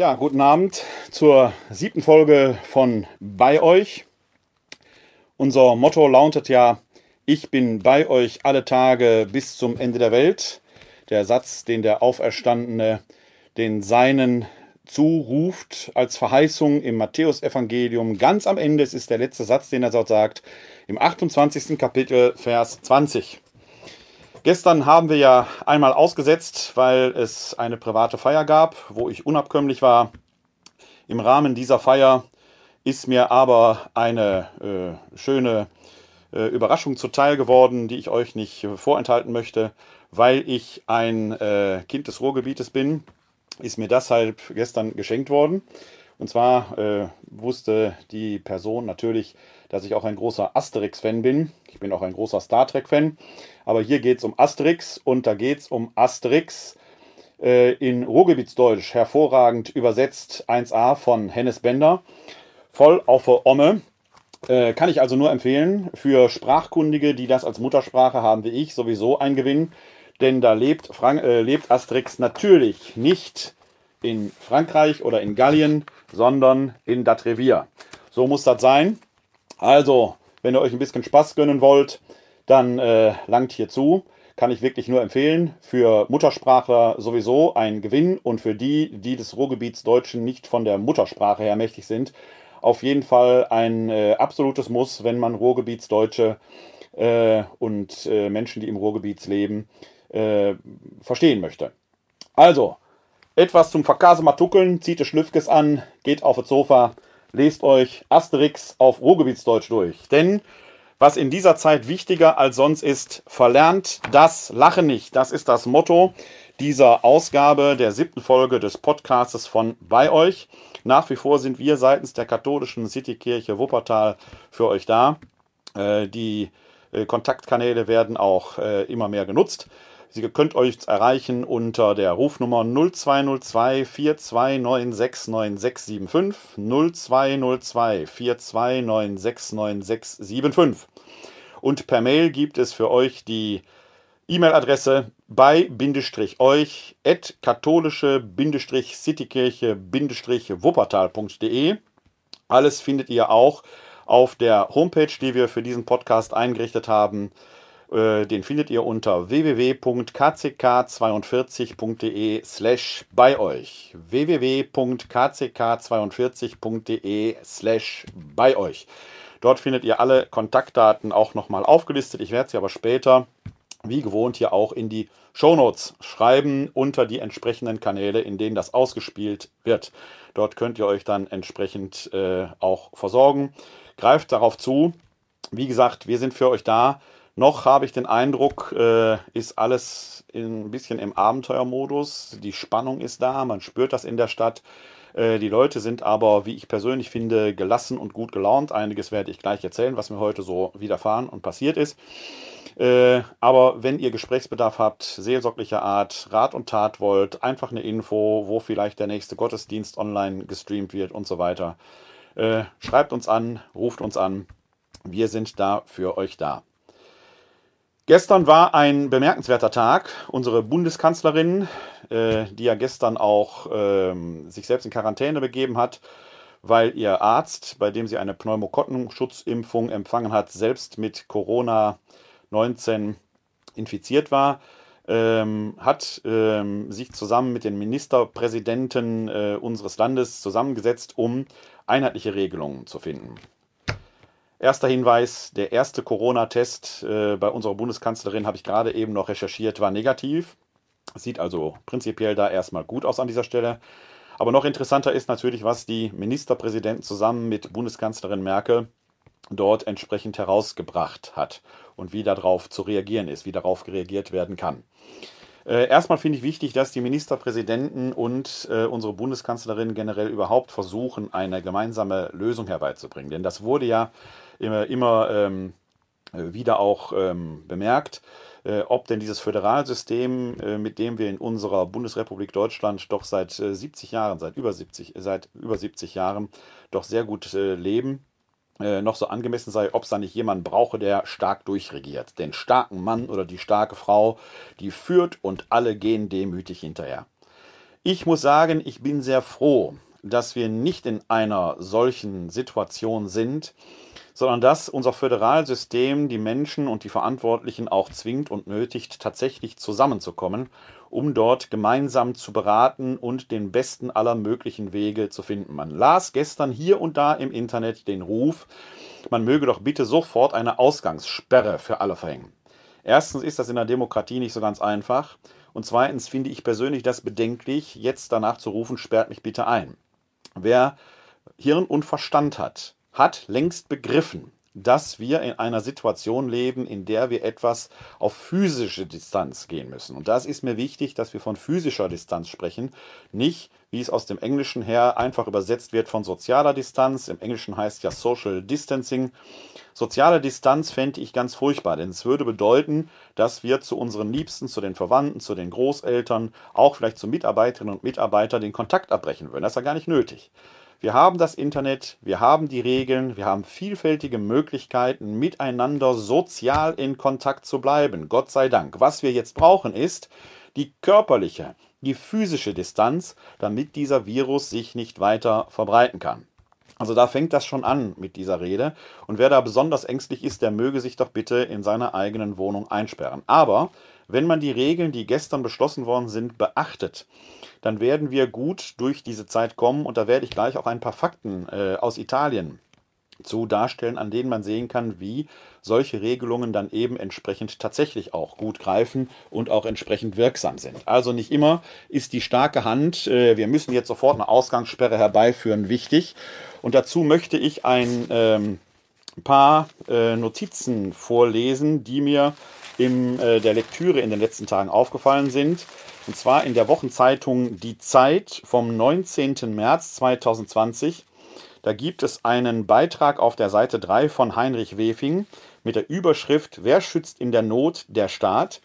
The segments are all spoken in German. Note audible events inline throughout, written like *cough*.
Ja, guten Abend zur siebten Folge von Bei euch. Unser Motto lautet ja, ich bin bei euch alle Tage bis zum Ende der Welt. Der Satz, den der Auferstandene den Seinen zuruft als Verheißung im Matthäusevangelium. Ganz am Ende, es ist der letzte Satz, den er dort sagt, im 28. Kapitel, Vers 20. Gestern haben wir ja einmal ausgesetzt, weil es eine private Feier gab, wo ich unabkömmlich war. Im Rahmen dieser Feier ist mir aber eine äh, schöne äh, Überraschung zuteil geworden, die ich euch nicht äh, vorenthalten möchte. Weil ich ein äh, Kind des Ruhrgebietes bin, ist mir deshalb gestern geschenkt worden. Und zwar äh, wusste die Person natürlich, dass ich auch ein großer Asterix-Fan bin. Ich bin auch ein großer Star Trek-Fan. Aber hier geht es um Asterix und da geht es um Asterix äh, in Ruhrgebietsdeutsch, hervorragend übersetzt 1a von Hennes Bender. Voll auf der Omme. Äh, kann ich also nur empfehlen. Für Sprachkundige, die das als Muttersprache haben wie ich, sowieso ein Gewinn. Denn da lebt, Frank äh, lebt Asterix natürlich nicht in Frankreich oder in Gallien, sondern in Dat Revier. So muss das sein. Also, wenn ihr euch ein bisschen Spaß gönnen wollt, dann äh, langt hier zu. Kann ich wirklich nur empfehlen. Für Muttersprachler sowieso ein Gewinn und für die, die des Ruhrgebiets Deutschen nicht von der Muttersprache her mächtig sind, auf jeden Fall ein äh, absolutes Muss, wenn man Ruhrgebietsdeutsche äh, und äh, Menschen, die im Ruhrgebiet leben, äh, verstehen möchte. Also, etwas zum Verkasematuckeln, zieht es Schlüffkes an, geht auf das Sofa, lest euch Asterix auf Ruhrgebietsdeutsch durch. Denn was in dieser Zeit wichtiger als sonst ist, verlernt das Lachen nicht. Das ist das Motto dieser Ausgabe der siebten Folge des Podcastes von Bei euch. Nach wie vor sind wir seitens der katholischen Citykirche Wuppertal für euch da. Äh, die äh, Kontaktkanäle werden auch äh, immer mehr genutzt. Sie könnt euch erreichen unter der Rufnummer 0202 4296 9675 0202 4296 9675. Und per Mail gibt es für euch die E-Mail-Adresse bei-euch at katholische-citykirche-wuppertal.de. Alles findet ihr auch auf der Homepage, die wir für diesen Podcast eingerichtet haben den findet ihr unter www.kck42.de slash bei euch. www.kck42.de slash bei euch. Dort findet ihr alle Kontaktdaten auch nochmal aufgelistet. Ich werde sie aber später, wie gewohnt, hier auch in die Shownotes schreiben unter die entsprechenden Kanäle, in denen das ausgespielt wird. Dort könnt ihr euch dann entsprechend äh, auch versorgen. Greift darauf zu. Wie gesagt, wir sind für euch da. Noch habe ich den Eindruck, äh, ist alles in, ein bisschen im Abenteuermodus. Die Spannung ist da, man spürt das in der Stadt. Äh, die Leute sind aber, wie ich persönlich finde, gelassen und gut gelaunt. Einiges werde ich gleich erzählen, was mir heute so widerfahren und passiert ist. Äh, aber wenn ihr Gesprächsbedarf habt, seelsorglicher Art, Rat und Tat wollt, einfach eine Info, wo vielleicht der nächste Gottesdienst online gestreamt wird und so weiter, äh, schreibt uns an, ruft uns an. Wir sind da für euch da. Gestern war ein bemerkenswerter Tag. Unsere Bundeskanzlerin, äh, die ja gestern auch ähm, sich selbst in Quarantäne begeben hat, weil ihr Arzt, bei dem sie eine Pneumokottenschutzimpfung empfangen hat, selbst mit Corona-19 infiziert war, ähm, hat ähm, sich zusammen mit den Ministerpräsidenten äh, unseres Landes zusammengesetzt, um einheitliche Regelungen zu finden. Erster Hinweis, der erste Corona-Test äh, bei unserer Bundeskanzlerin, habe ich gerade eben noch recherchiert, war negativ. Sieht also prinzipiell da erstmal gut aus an dieser Stelle. Aber noch interessanter ist natürlich, was die Ministerpräsidenten zusammen mit Bundeskanzlerin Merkel dort entsprechend herausgebracht hat und wie darauf zu reagieren ist, wie darauf reagiert werden kann. Äh, erstmal finde ich wichtig, dass die Ministerpräsidenten und äh, unsere Bundeskanzlerin generell überhaupt versuchen, eine gemeinsame Lösung herbeizubringen. Denn das wurde ja immer, immer ähm, wieder auch ähm, bemerkt, äh, ob denn dieses Föderalsystem, äh, mit dem wir in unserer Bundesrepublik Deutschland doch seit äh, 70 Jahren, seit über 70, seit über 70 Jahren doch sehr gut äh, leben, äh, noch so angemessen sei, ob es da nicht jemanden brauche, der stark durchregiert. Den starken Mann oder die starke Frau, die führt und alle gehen demütig hinterher. Ich muss sagen, ich bin sehr froh, dass wir nicht in einer solchen Situation sind, sondern dass unser Föderalsystem die Menschen und die Verantwortlichen auch zwingt und nötigt, tatsächlich zusammenzukommen, um dort gemeinsam zu beraten und den besten aller möglichen Wege zu finden. Man las gestern hier und da im Internet den Ruf, man möge doch bitte sofort eine Ausgangssperre für alle verhängen. Erstens ist das in der Demokratie nicht so ganz einfach. Und zweitens finde ich persönlich das bedenklich, jetzt danach zu rufen, sperrt mich bitte ein. Wer Hirn und Verstand hat, hat längst begriffen, dass wir in einer Situation leben, in der wir etwas auf physische Distanz gehen müssen. Und das ist mir wichtig, dass wir von physischer Distanz sprechen, nicht wie es aus dem Englischen her einfach übersetzt wird von sozialer Distanz. Im Englischen heißt ja Social Distancing. Soziale Distanz fände ich ganz furchtbar, denn es würde bedeuten, dass wir zu unseren Liebsten, zu den Verwandten, zu den Großeltern, auch vielleicht zu Mitarbeiterinnen und Mitarbeitern den Kontakt abbrechen würden. Das ist ja gar nicht nötig. Wir haben das Internet, wir haben die Regeln, wir haben vielfältige Möglichkeiten, miteinander sozial in Kontakt zu bleiben. Gott sei Dank. Was wir jetzt brauchen, ist die körperliche, die physische Distanz, damit dieser Virus sich nicht weiter verbreiten kann. Also da fängt das schon an mit dieser Rede. Und wer da besonders ängstlich ist, der möge sich doch bitte in seiner eigenen Wohnung einsperren. Aber wenn man die Regeln, die gestern beschlossen worden sind, beachtet, dann werden wir gut durch diese Zeit kommen. Und da werde ich gleich auch ein paar Fakten äh, aus Italien zu darstellen, an denen man sehen kann, wie solche Regelungen dann eben entsprechend tatsächlich auch gut greifen und auch entsprechend wirksam sind. Also nicht immer ist die starke Hand, äh, wir müssen jetzt sofort eine Ausgangssperre herbeiführen, wichtig. Und dazu möchte ich ein ähm, paar äh, Notizen vorlesen, die mir in äh, der Lektüre in den letzten Tagen aufgefallen sind. Und zwar in der Wochenzeitung Die Zeit vom 19. März 2020. Da gibt es einen Beitrag auf der Seite 3 von Heinrich Wefing mit der Überschrift Wer schützt in der Not der Staat?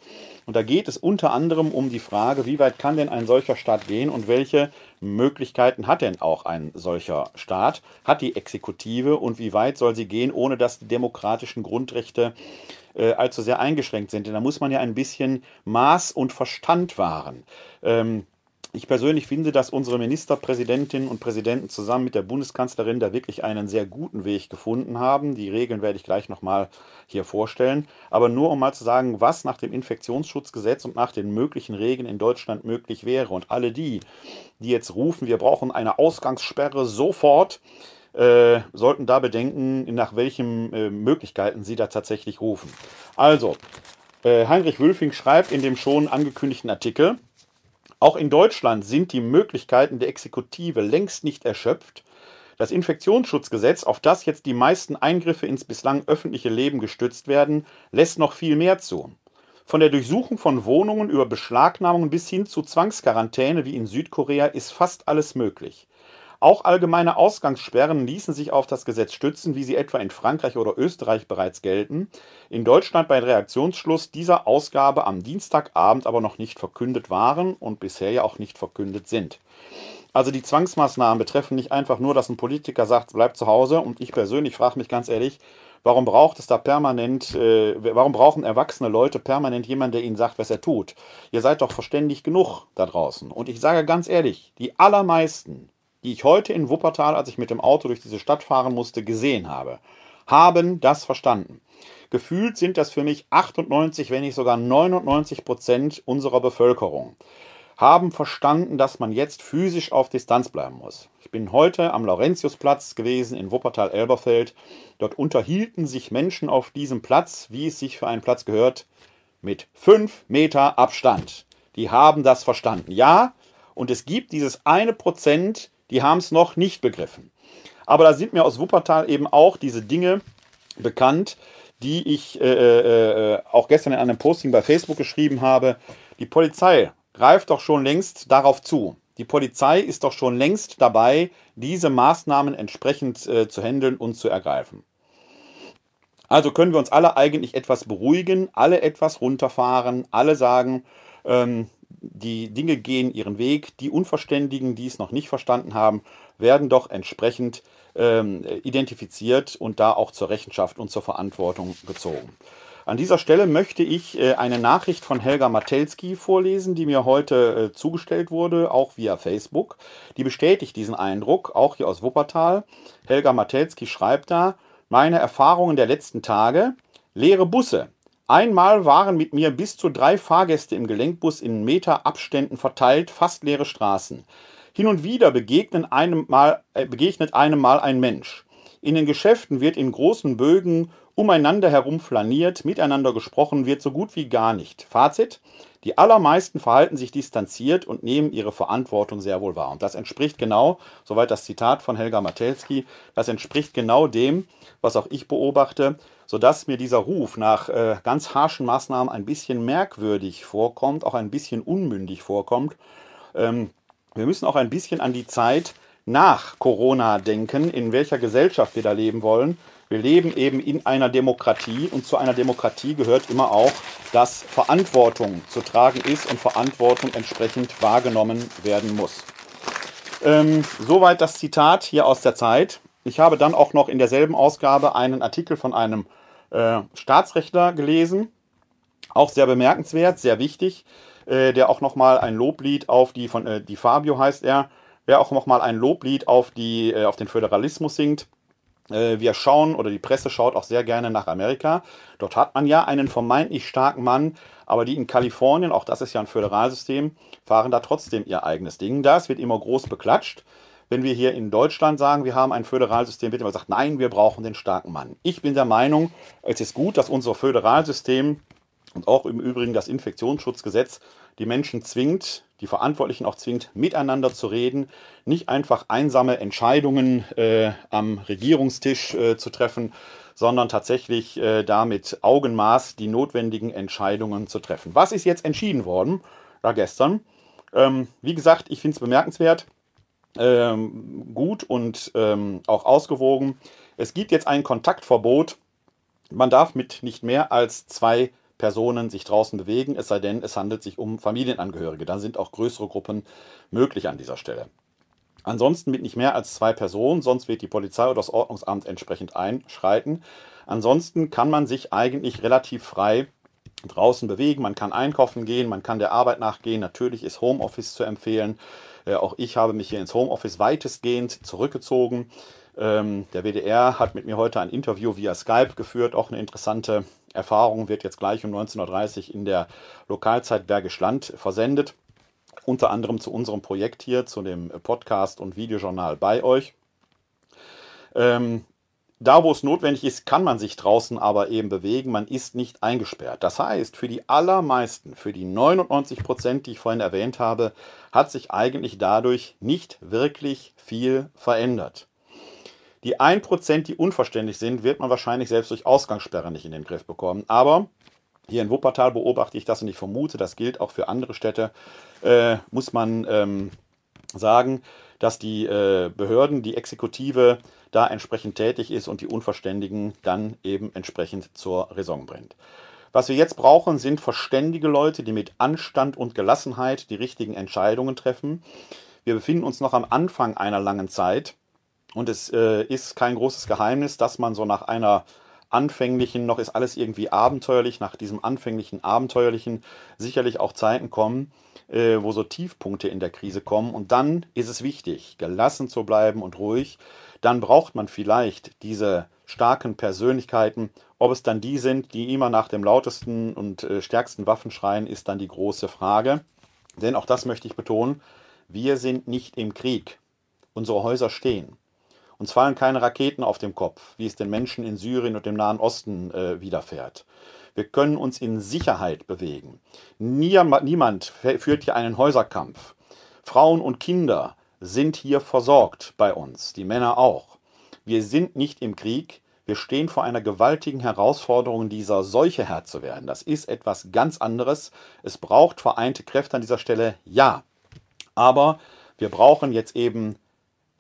Und da geht es unter anderem um die Frage, wie weit kann denn ein solcher Staat gehen und welche Möglichkeiten hat denn auch ein solcher Staat? Hat die Exekutive und wie weit soll sie gehen, ohne dass die demokratischen Grundrechte äh, allzu sehr eingeschränkt sind? Denn da muss man ja ein bisschen Maß und Verstand wahren. Ähm, ich persönlich finde, dass unsere Ministerpräsidentinnen und Präsidenten zusammen mit der Bundeskanzlerin da wirklich einen sehr guten Weg gefunden haben. Die Regeln werde ich gleich nochmal hier vorstellen. Aber nur um mal zu sagen, was nach dem Infektionsschutzgesetz und nach den möglichen Regeln in Deutschland möglich wäre. Und alle die, die jetzt rufen, wir brauchen eine Ausgangssperre sofort, äh, sollten da bedenken, nach welchen äh, Möglichkeiten sie da tatsächlich rufen. Also, äh, Heinrich Wülfing schreibt in dem schon angekündigten Artikel, auch in Deutschland sind die Möglichkeiten der Exekutive längst nicht erschöpft. Das Infektionsschutzgesetz, auf das jetzt die meisten Eingriffe ins bislang öffentliche Leben gestützt werden, lässt noch viel mehr zu. Von der Durchsuchung von Wohnungen über Beschlagnahmungen bis hin zu Zwangsquarantäne wie in Südkorea ist fast alles möglich. Auch allgemeine Ausgangssperren ließen sich auf das Gesetz stützen, wie sie etwa in Frankreich oder Österreich bereits gelten. In Deutschland bei Reaktionsschluss dieser Ausgabe am Dienstagabend aber noch nicht verkündet waren und bisher ja auch nicht verkündet sind. Also die Zwangsmaßnahmen betreffen nicht einfach nur, dass ein Politiker sagt, bleib zu Hause. Und ich persönlich frage mich ganz ehrlich, warum braucht es da permanent, äh, warum brauchen erwachsene Leute permanent jemanden, der ihnen sagt, was er tut? Ihr seid doch verständig genug da draußen. Und ich sage ganz ehrlich, die allermeisten die ich heute in Wuppertal, als ich mit dem Auto durch diese Stadt fahren musste, gesehen habe, haben das verstanden. Gefühlt sind das für mich 98, wenn nicht sogar 99 Prozent unserer Bevölkerung. Haben verstanden, dass man jetzt physisch auf Distanz bleiben muss. Ich bin heute am Laurentiusplatz gewesen in Wuppertal-Elberfeld. Dort unterhielten sich Menschen auf diesem Platz, wie es sich für einen Platz gehört, mit fünf Meter Abstand. Die haben das verstanden. Ja, und es gibt dieses eine Prozent, die haben es noch nicht begriffen. Aber da sind mir aus Wuppertal eben auch diese Dinge bekannt, die ich äh, äh, äh, auch gestern in einem Posting bei Facebook geschrieben habe. Die Polizei greift doch schon längst darauf zu. Die Polizei ist doch schon längst dabei, diese Maßnahmen entsprechend äh, zu handeln und zu ergreifen. Also können wir uns alle eigentlich etwas beruhigen, alle etwas runterfahren, alle sagen, ähm, die Dinge gehen ihren Weg. Die Unverständigen, die es noch nicht verstanden haben, werden doch entsprechend ähm, identifiziert und da auch zur Rechenschaft und zur Verantwortung gezogen. An dieser Stelle möchte ich äh, eine Nachricht von Helga Matelski vorlesen, die mir heute äh, zugestellt wurde, auch via Facebook. Die bestätigt diesen Eindruck, auch hier aus Wuppertal. Helga Matelski schreibt da, meine Erfahrungen der letzten Tage, leere Busse. Einmal waren mit mir bis zu drei Fahrgäste im Gelenkbus in Meter Abständen verteilt, fast leere Straßen. Hin und wieder begegnen einem mal, äh, begegnet einem mal ein Mensch. In den Geschäften wird in großen Bögen umeinander herum flaniert, miteinander gesprochen wird so gut wie gar nicht. Fazit: Die allermeisten verhalten sich distanziert und nehmen ihre Verantwortung sehr wohl wahr. Und das entspricht genau, soweit das Zitat von Helga Matelski, das entspricht genau dem, was auch ich beobachte, sodass mir dieser Ruf nach äh, ganz harschen Maßnahmen ein bisschen merkwürdig vorkommt, auch ein bisschen unmündig vorkommt. Ähm, wir müssen auch ein bisschen an die Zeit nach Corona denken, in welcher Gesellschaft wir da leben wollen. Wir leben eben in einer Demokratie und zu einer Demokratie gehört immer auch, dass Verantwortung zu tragen ist und Verantwortung entsprechend wahrgenommen werden muss. Ähm, soweit das Zitat hier aus der Zeit. Ich habe dann auch noch in derselben Ausgabe einen Artikel von einem äh, Staatsrechtler gelesen, auch sehr bemerkenswert, sehr wichtig äh, der auch nochmal ein Loblied auf die, von äh, die Fabio heißt er, der auch nochmal ein Loblied auf, die, äh, auf den Föderalismus singt. Äh, wir schauen oder die Presse schaut auch sehr gerne nach Amerika. Dort hat man ja einen vermeintlich starken Mann, aber die in Kalifornien, auch das ist ja ein Föderalsystem, fahren da trotzdem ihr eigenes Ding. Das wird immer groß beklatscht. Wenn wir hier in Deutschland sagen, wir haben ein Föderalsystem, wird immer gesagt, nein, wir brauchen den starken Mann. Ich bin der Meinung, es ist gut, dass unser Föderalsystem und auch im Übrigen das Infektionsschutzgesetz die Menschen zwingt, die Verantwortlichen auch zwingt, miteinander zu reden, nicht einfach einsame Entscheidungen äh, am Regierungstisch äh, zu treffen, sondern tatsächlich äh, damit Augenmaß die notwendigen Entscheidungen zu treffen. Was ist jetzt entschieden worden, da gestern? Ähm, wie gesagt, ich finde es bemerkenswert, ähm, gut und ähm, auch ausgewogen. Es gibt jetzt ein Kontaktverbot. Man darf mit nicht mehr als zwei Personen sich draußen bewegen, es sei denn, es handelt sich um Familienangehörige. Dann sind auch größere Gruppen möglich an dieser Stelle. Ansonsten mit nicht mehr als zwei Personen, sonst wird die Polizei oder das Ordnungsamt entsprechend einschreiten. Ansonsten kann man sich eigentlich relativ frei draußen bewegen, man kann einkaufen gehen, man kann der Arbeit nachgehen. Natürlich ist Homeoffice zu empfehlen. Äh, auch ich habe mich hier ins Homeoffice weitestgehend zurückgezogen. Ähm, der WDR hat mit mir heute ein Interview via Skype geführt, auch eine interessante Erfahrung, wird jetzt gleich um 19.30 Uhr in der Lokalzeit Bergisch Land versendet. Unter anderem zu unserem Projekt hier, zu dem Podcast und Videojournal bei euch. Ähm, da, wo es notwendig ist, kann man sich draußen aber eben bewegen. Man ist nicht eingesperrt. Das heißt, für die allermeisten, für die 99 Prozent, die ich vorhin erwähnt habe, hat sich eigentlich dadurch nicht wirklich viel verändert. Die 1%, die unverständlich sind, wird man wahrscheinlich selbst durch Ausgangssperre nicht in den Griff bekommen. Aber hier in Wuppertal beobachte ich das und ich vermute, das gilt auch für andere Städte, äh, muss man ähm, sagen, dass die äh, Behörden, die Exekutive da entsprechend tätig ist und die Unverständigen dann eben entsprechend zur Raison bringt. Was wir jetzt brauchen, sind verständige Leute, die mit Anstand und Gelassenheit die richtigen Entscheidungen treffen. Wir befinden uns noch am Anfang einer langen Zeit und es äh, ist kein großes Geheimnis, dass man so nach einer anfänglichen, noch ist alles irgendwie abenteuerlich, nach diesem anfänglichen Abenteuerlichen sicherlich auch Zeiten kommen, äh, wo so Tiefpunkte in der Krise kommen. Und dann ist es wichtig, gelassen zu bleiben und ruhig. Dann braucht man vielleicht diese starken Persönlichkeiten. Ob es dann die sind, die immer nach dem lautesten und äh, stärksten Waffen schreien, ist dann die große Frage. Denn auch das möchte ich betonen, wir sind nicht im Krieg. Unsere Häuser stehen. Uns fallen keine Raketen auf den Kopf, wie es den Menschen in Syrien und dem Nahen Osten äh, widerfährt. Wir können uns in Sicherheit bewegen. Niemand führt hier einen Häuserkampf. Frauen und Kinder sind hier versorgt bei uns, die Männer auch. Wir sind nicht im Krieg, wir stehen vor einer gewaltigen Herausforderung, dieser Seuche Herr zu werden. Das ist etwas ganz anderes. Es braucht vereinte Kräfte an dieser Stelle, ja. Aber wir brauchen jetzt eben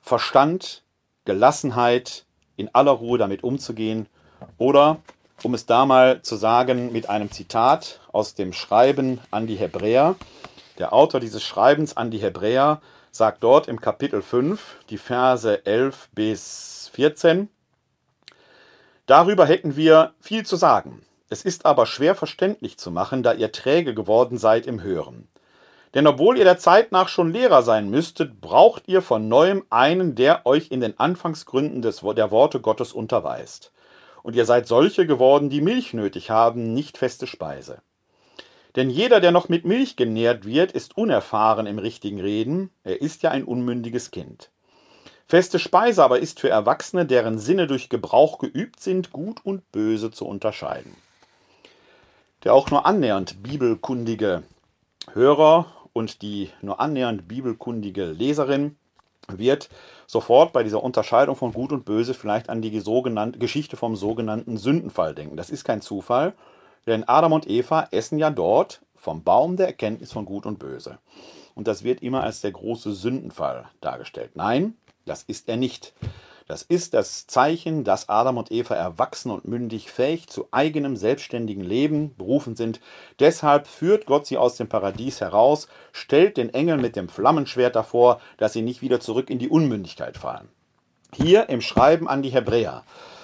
Verstand, Gelassenheit, in aller Ruhe damit umzugehen. Oder, um es da mal zu sagen, mit einem Zitat aus dem Schreiben an die Hebräer. Der Autor dieses Schreibens an die Hebräer sagt dort im Kapitel 5, die Verse 11 bis 14, Darüber hätten wir viel zu sagen. Es ist aber schwer verständlich zu machen, da ihr träge geworden seid im Hören. Denn obwohl ihr der Zeit nach schon Lehrer sein müsstet, braucht ihr von neuem einen, der euch in den Anfangsgründen des, der Worte Gottes unterweist. Und ihr seid solche geworden, die Milch nötig haben, nicht feste Speise. Denn jeder, der noch mit Milch genährt wird, ist unerfahren im richtigen Reden, er ist ja ein unmündiges Kind. Feste Speise aber ist für Erwachsene, deren Sinne durch Gebrauch geübt sind, gut und böse zu unterscheiden. Der auch nur annähernd bibelkundige Hörer und die nur annähernd bibelkundige Leserin wird sofort bei dieser Unterscheidung von Gut und Böse vielleicht an die sogenannte Geschichte vom sogenannten Sündenfall denken. Das ist kein Zufall, denn Adam und Eva essen ja dort vom Baum der Erkenntnis von Gut und Böse. Und das wird immer als der große Sündenfall dargestellt. Nein, das ist er nicht. Das ist das Zeichen, dass Adam und Eva erwachsen und mündig fähig zu eigenem selbstständigen Leben berufen sind. Deshalb führt Gott sie aus dem Paradies heraus, stellt den Engel mit dem Flammenschwert davor, dass sie nicht wieder zurück in die Unmündigkeit fallen. Hier im Schreiben an die Hebräer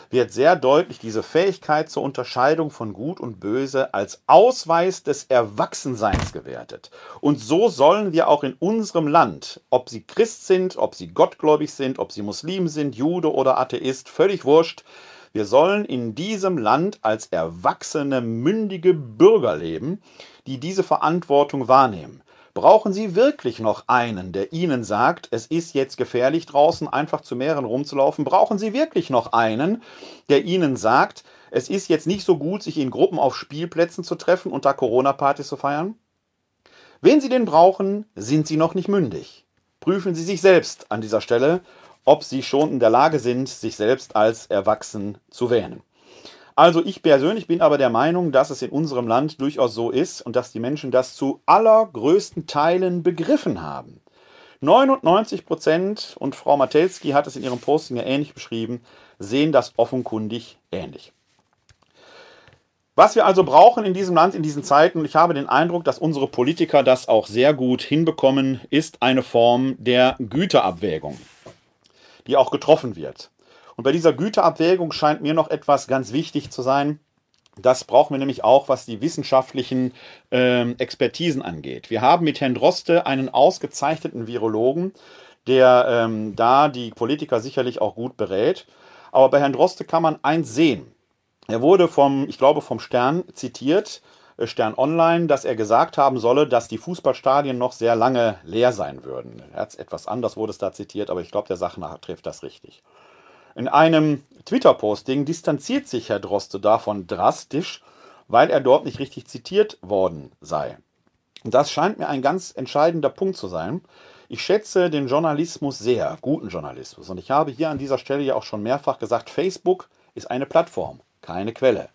wird sehr deutlich diese Fähigkeit zur Unterscheidung von Gut und Böse als Ausweis des Erwachsenseins gewertet. Und so sollen wir auch in unserem Land, ob sie Christ sind, ob sie gottgläubig sind, ob sie Muslim sind, Jude oder Atheist, völlig wurscht, wir sollen in diesem Land als erwachsene, mündige Bürger leben, die diese Verantwortung wahrnehmen. Brauchen Sie wirklich noch einen, der Ihnen sagt, es ist jetzt gefährlich draußen einfach zu mehreren rumzulaufen? Brauchen Sie wirklich noch einen, der Ihnen sagt, es ist jetzt nicht so gut, sich in Gruppen auf Spielplätzen zu treffen und da Corona-Partys zu feiern? Wen Sie den brauchen, sind Sie noch nicht mündig. Prüfen Sie sich selbst an dieser Stelle, ob Sie schon in der Lage sind, sich selbst als erwachsen zu wähnen. Also ich persönlich bin aber der Meinung, dass es in unserem Land durchaus so ist und dass die Menschen das zu allergrößten Teilen begriffen haben. 99 Prozent, und Frau Matelski hat es in ihrem Posting ja ähnlich beschrieben, sehen das offenkundig ähnlich. Was wir also brauchen in diesem Land in diesen Zeiten, und ich habe den Eindruck, dass unsere Politiker das auch sehr gut hinbekommen, ist eine Form der Güterabwägung, die auch getroffen wird. Und bei dieser Güterabwägung scheint mir noch etwas ganz wichtig zu sein. Das brauchen wir nämlich auch, was die wissenschaftlichen äh, Expertisen angeht. Wir haben mit Herrn Droste einen ausgezeichneten Virologen, der ähm, da die Politiker sicherlich auch gut berät. Aber bei Herrn Droste kann man eins sehen. Er wurde vom, ich glaube, vom Stern zitiert, äh, Stern Online, dass er gesagt haben solle, dass die Fußballstadien noch sehr lange leer sein würden. Er hat etwas anders wurde es da zitiert, aber ich glaube, der Sache nach trifft das richtig. In einem Twitter-Posting distanziert sich Herr Droste davon drastisch, weil er dort nicht richtig zitiert worden sei. Und das scheint mir ein ganz entscheidender Punkt zu sein. Ich schätze den Journalismus sehr, guten Journalismus. Und ich habe hier an dieser Stelle ja auch schon mehrfach gesagt, Facebook ist eine Plattform, keine Quelle.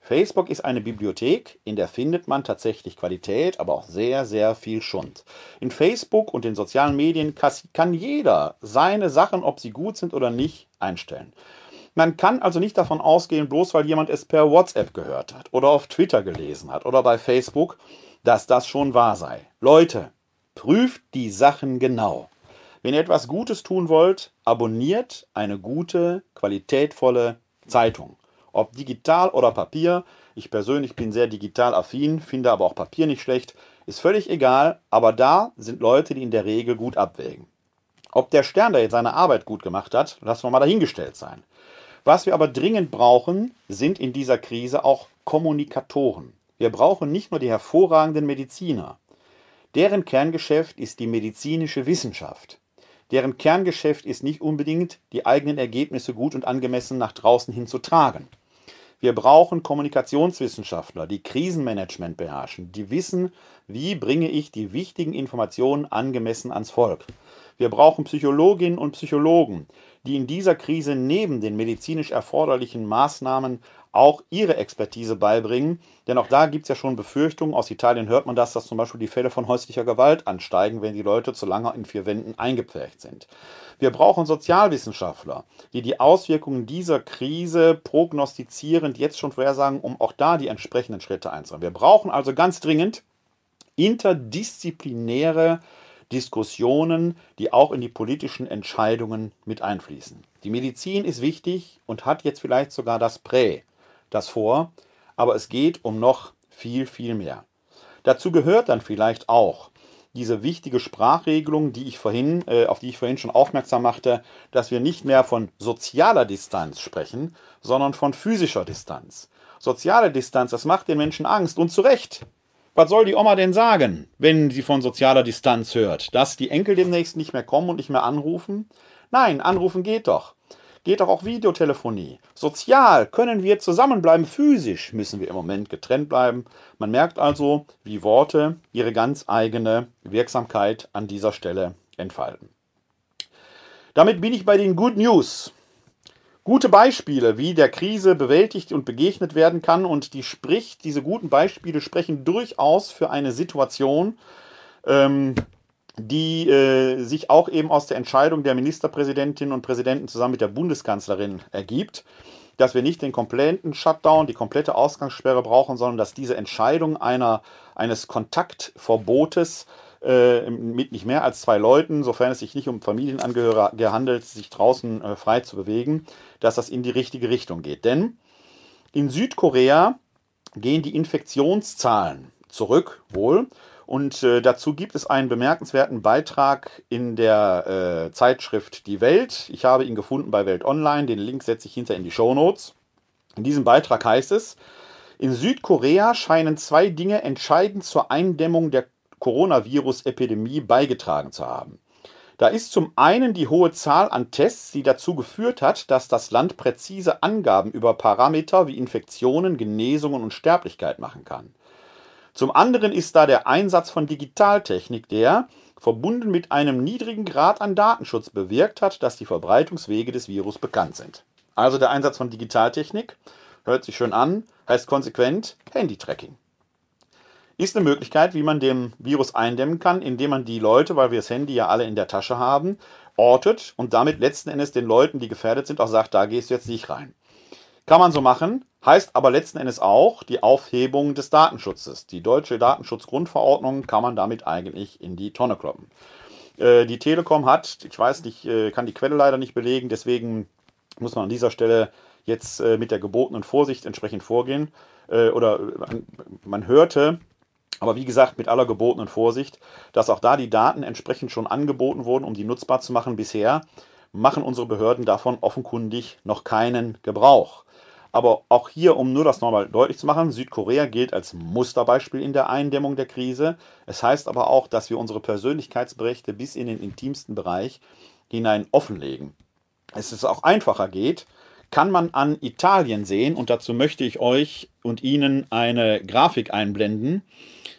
Facebook ist eine Bibliothek, in der findet man tatsächlich Qualität, aber auch sehr, sehr viel Schund. In Facebook und den sozialen Medien kann jeder seine Sachen, ob sie gut sind oder nicht, einstellen. Man kann also nicht davon ausgehen, bloß weil jemand es per WhatsApp gehört hat oder auf Twitter gelesen hat oder bei Facebook, dass das schon wahr sei. Leute, prüft die Sachen genau. Wenn ihr etwas Gutes tun wollt, abonniert eine gute, qualitätvolle Zeitung. Ob digital oder Papier. Ich persönlich bin sehr digital affin, finde aber auch Papier nicht schlecht. Ist völlig egal, aber da sind Leute, die in der Regel gut abwägen. Ob der Stern da jetzt seine Arbeit gut gemacht hat, lassen wir mal dahingestellt sein. Was wir aber dringend brauchen, sind in dieser Krise auch Kommunikatoren. Wir brauchen nicht nur die hervorragenden Mediziner. Deren Kerngeschäft ist die medizinische Wissenschaft. Deren Kerngeschäft ist nicht unbedingt, die eigenen Ergebnisse gut und angemessen nach draußen hin zu tragen. Wir brauchen Kommunikationswissenschaftler, die Krisenmanagement beherrschen, die wissen, wie bringe ich die wichtigen Informationen angemessen ans Volk. Wir brauchen Psychologinnen und Psychologen, die in dieser Krise neben den medizinisch erforderlichen Maßnahmen auch ihre Expertise beibringen. Denn auch da gibt es ja schon Befürchtungen. Aus Italien hört man das, dass zum Beispiel die Fälle von häuslicher Gewalt ansteigen, wenn die Leute zu lange in vier Wänden eingepfercht sind. Wir brauchen Sozialwissenschaftler, die die Auswirkungen dieser Krise prognostizierend jetzt schon vorhersagen, um auch da die entsprechenden Schritte einzunehmen. Wir brauchen also ganz dringend interdisziplinäre Diskussionen, die auch in die politischen Entscheidungen mit einfließen. Die Medizin ist wichtig und hat jetzt vielleicht sogar das Prä, das vor, aber es geht um noch viel, viel mehr. Dazu gehört dann vielleicht auch diese wichtige Sprachregelung, die ich vorhin, äh, auf die ich vorhin schon aufmerksam machte, dass wir nicht mehr von sozialer Distanz sprechen, sondern von physischer Distanz. Soziale Distanz, das macht den Menschen Angst und zu Recht. Was soll die Oma denn sagen, wenn sie von sozialer Distanz hört? Dass die Enkel demnächst nicht mehr kommen und nicht mehr anrufen? Nein, anrufen geht doch geht doch auch Videotelefonie. Sozial können wir zusammenbleiben, physisch müssen wir im Moment getrennt bleiben. Man merkt also, wie Worte ihre ganz eigene Wirksamkeit an dieser Stelle entfalten. Damit bin ich bei den Good News. Gute Beispiele, wie der Krise bewältigt und begegnet werden kann, und die spricht, diese guten Beispiele sprechen durchaus für eine Situation, ähm, die äh, sich auch eben aus der Entscheidung der Ministerpräsidentinnen und Präsidenten zusammen mit der Bundeskanzlerin ergibt, dass wir nicht den kompletten Shutdown, die komplette Ausgangssperre brauchen, sondern dass diese Entscheidung einer, eines Kontaktverbotes äh, mit nicht mehr als zwei Leuten, sofern es sich nicht um Familienangehörige handelt, sich draußen äh, frei zu bewegen, dass das in die richtige Richtung geht. Denn in Südkorea gehen die Infektionszahlen zurück, wohl, und äh, dazu gibt es einen bemerkenswerten Beitrag in der äh, Zeitschrift Die Welt. Ich habe ihn gefunden bei Welt Online. Den Link setze ich hinter in die Show Notes. In diesem Beitrag heißt es, in Südkorea scheinen zwei Dinge entscheidend zur Eindämmung der Coronavirus-Epidemie beigetragen zu haben. Da ist zum einen die hohe Zahl an Tests, die dazu geführt hat, dass das Land präzise Angaben über Parameter wie Infektionen, Genesungen und Sterblichkeit machen kann. Zum anderen ist da der Einsatz von Digitaltechnik, der, verbunden mit einem niedrigen Grad an Datenschutz, bewirkt hat, dass die Verbreitungswege des Virus bekannt sind. Also der Einsatz von Digitaltechnik, hört sich schön an, heißt konsequent Handytracking. Ist eine Möglichkeit, wie man dem Virus eindämmen kann, indem man die Leute, weil wir das Handy ja alle in der Tasche haben, ortet und damit letzten Endes den Leuten, die gefährdet sind, auch sagt, da gehst du jetzt nicht rein. Kann man so machen, heißt aber letzten Endes auch die Aufhebung des Datenschutzes. Die deutsche Datenschutzgrundverordnung kann man damit eigentlich in die Tonne kloppen. Äh, die Telekom hat, ich weiß nicht, äh, kann die Quelle leider nicht belegen, deswegen muss man an dieser Stelle jetzt äh, mit der gebotenen Vorsicht entsprechend vorgehen. Oder man hörte, aber wie gesagt, mit aller gebotenen Vorsicht, dass auch da die Daten entsprechend schon angeboten wurden, um die nutzbar zu machen. Bisher machen unsere Behörden davon offenkundig noch keinen Gebrauch. Aber auch hier, um nur das nochmal deutlich zu machen, Südkorea gilt als Musterbeispiel in der Eindämmung der Krise. Es heißt aber auch, dass wir unsere Persönlichkeitsberichte bis in den intimsten Bereich hinein offenlegen. Es ist auch einfacher geht, kann man an Italien sehen und dazu möchte ich euch und Ihnen eine Grafik einblenden,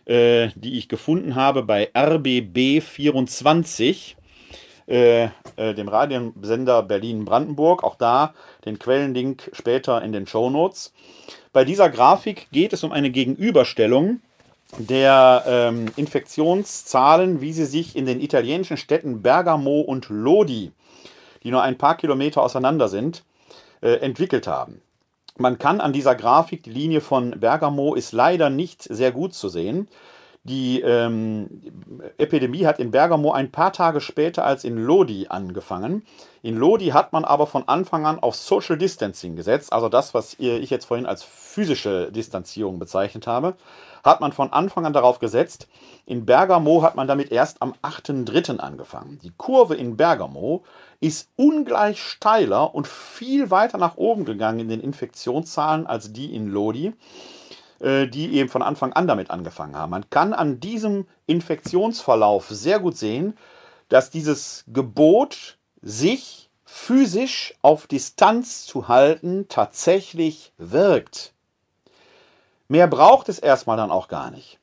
äh, die ich gefunden habe bei RBB24 äh, äh, dem Radiosender Berlin-Brandenburg. Auch da den Quellenlink später in den Show Notes. Bei dieser Grafik geht es um eine Gegenüberstellung der ähm, Infektionszahlen, wie sie sich in den italienischen Städten Bergamo und Lodi, die nur ein paar Kilometer auseinander sind, äh, entwickelt haben. Man kann an dieser Grafik, die Linie von Bergamo ist leider nicht sehr gut zu sehen. Die ähm, Epidemie hat in Bergamo ein paar Tage später als in Lodi angefangen. In Lodi hat man aber von Anfang an auf Social Distancing gesetzt, also das, was ich jetzt vorhin als physische Distanzierung bezeichnet habe, hat man von Anfang an darauf gesetzt. In Bergamo hat man damit erst am 8.3. angefangen. Die Kurve in Bergamo ist ungleich steiler und viel weiter nach oben gegangen in den Infektionszahlen als die in Lodi. Äh, die eben von Anfang an damit angefangen haben. Man kann an diesem Infektionsverlauf sehr gut sehen, dass dieses Gebot, sich physisch auf Distanz zu halten, tatsächlich wirkt. Mehr braucht es erstmal dann auch gar nicht.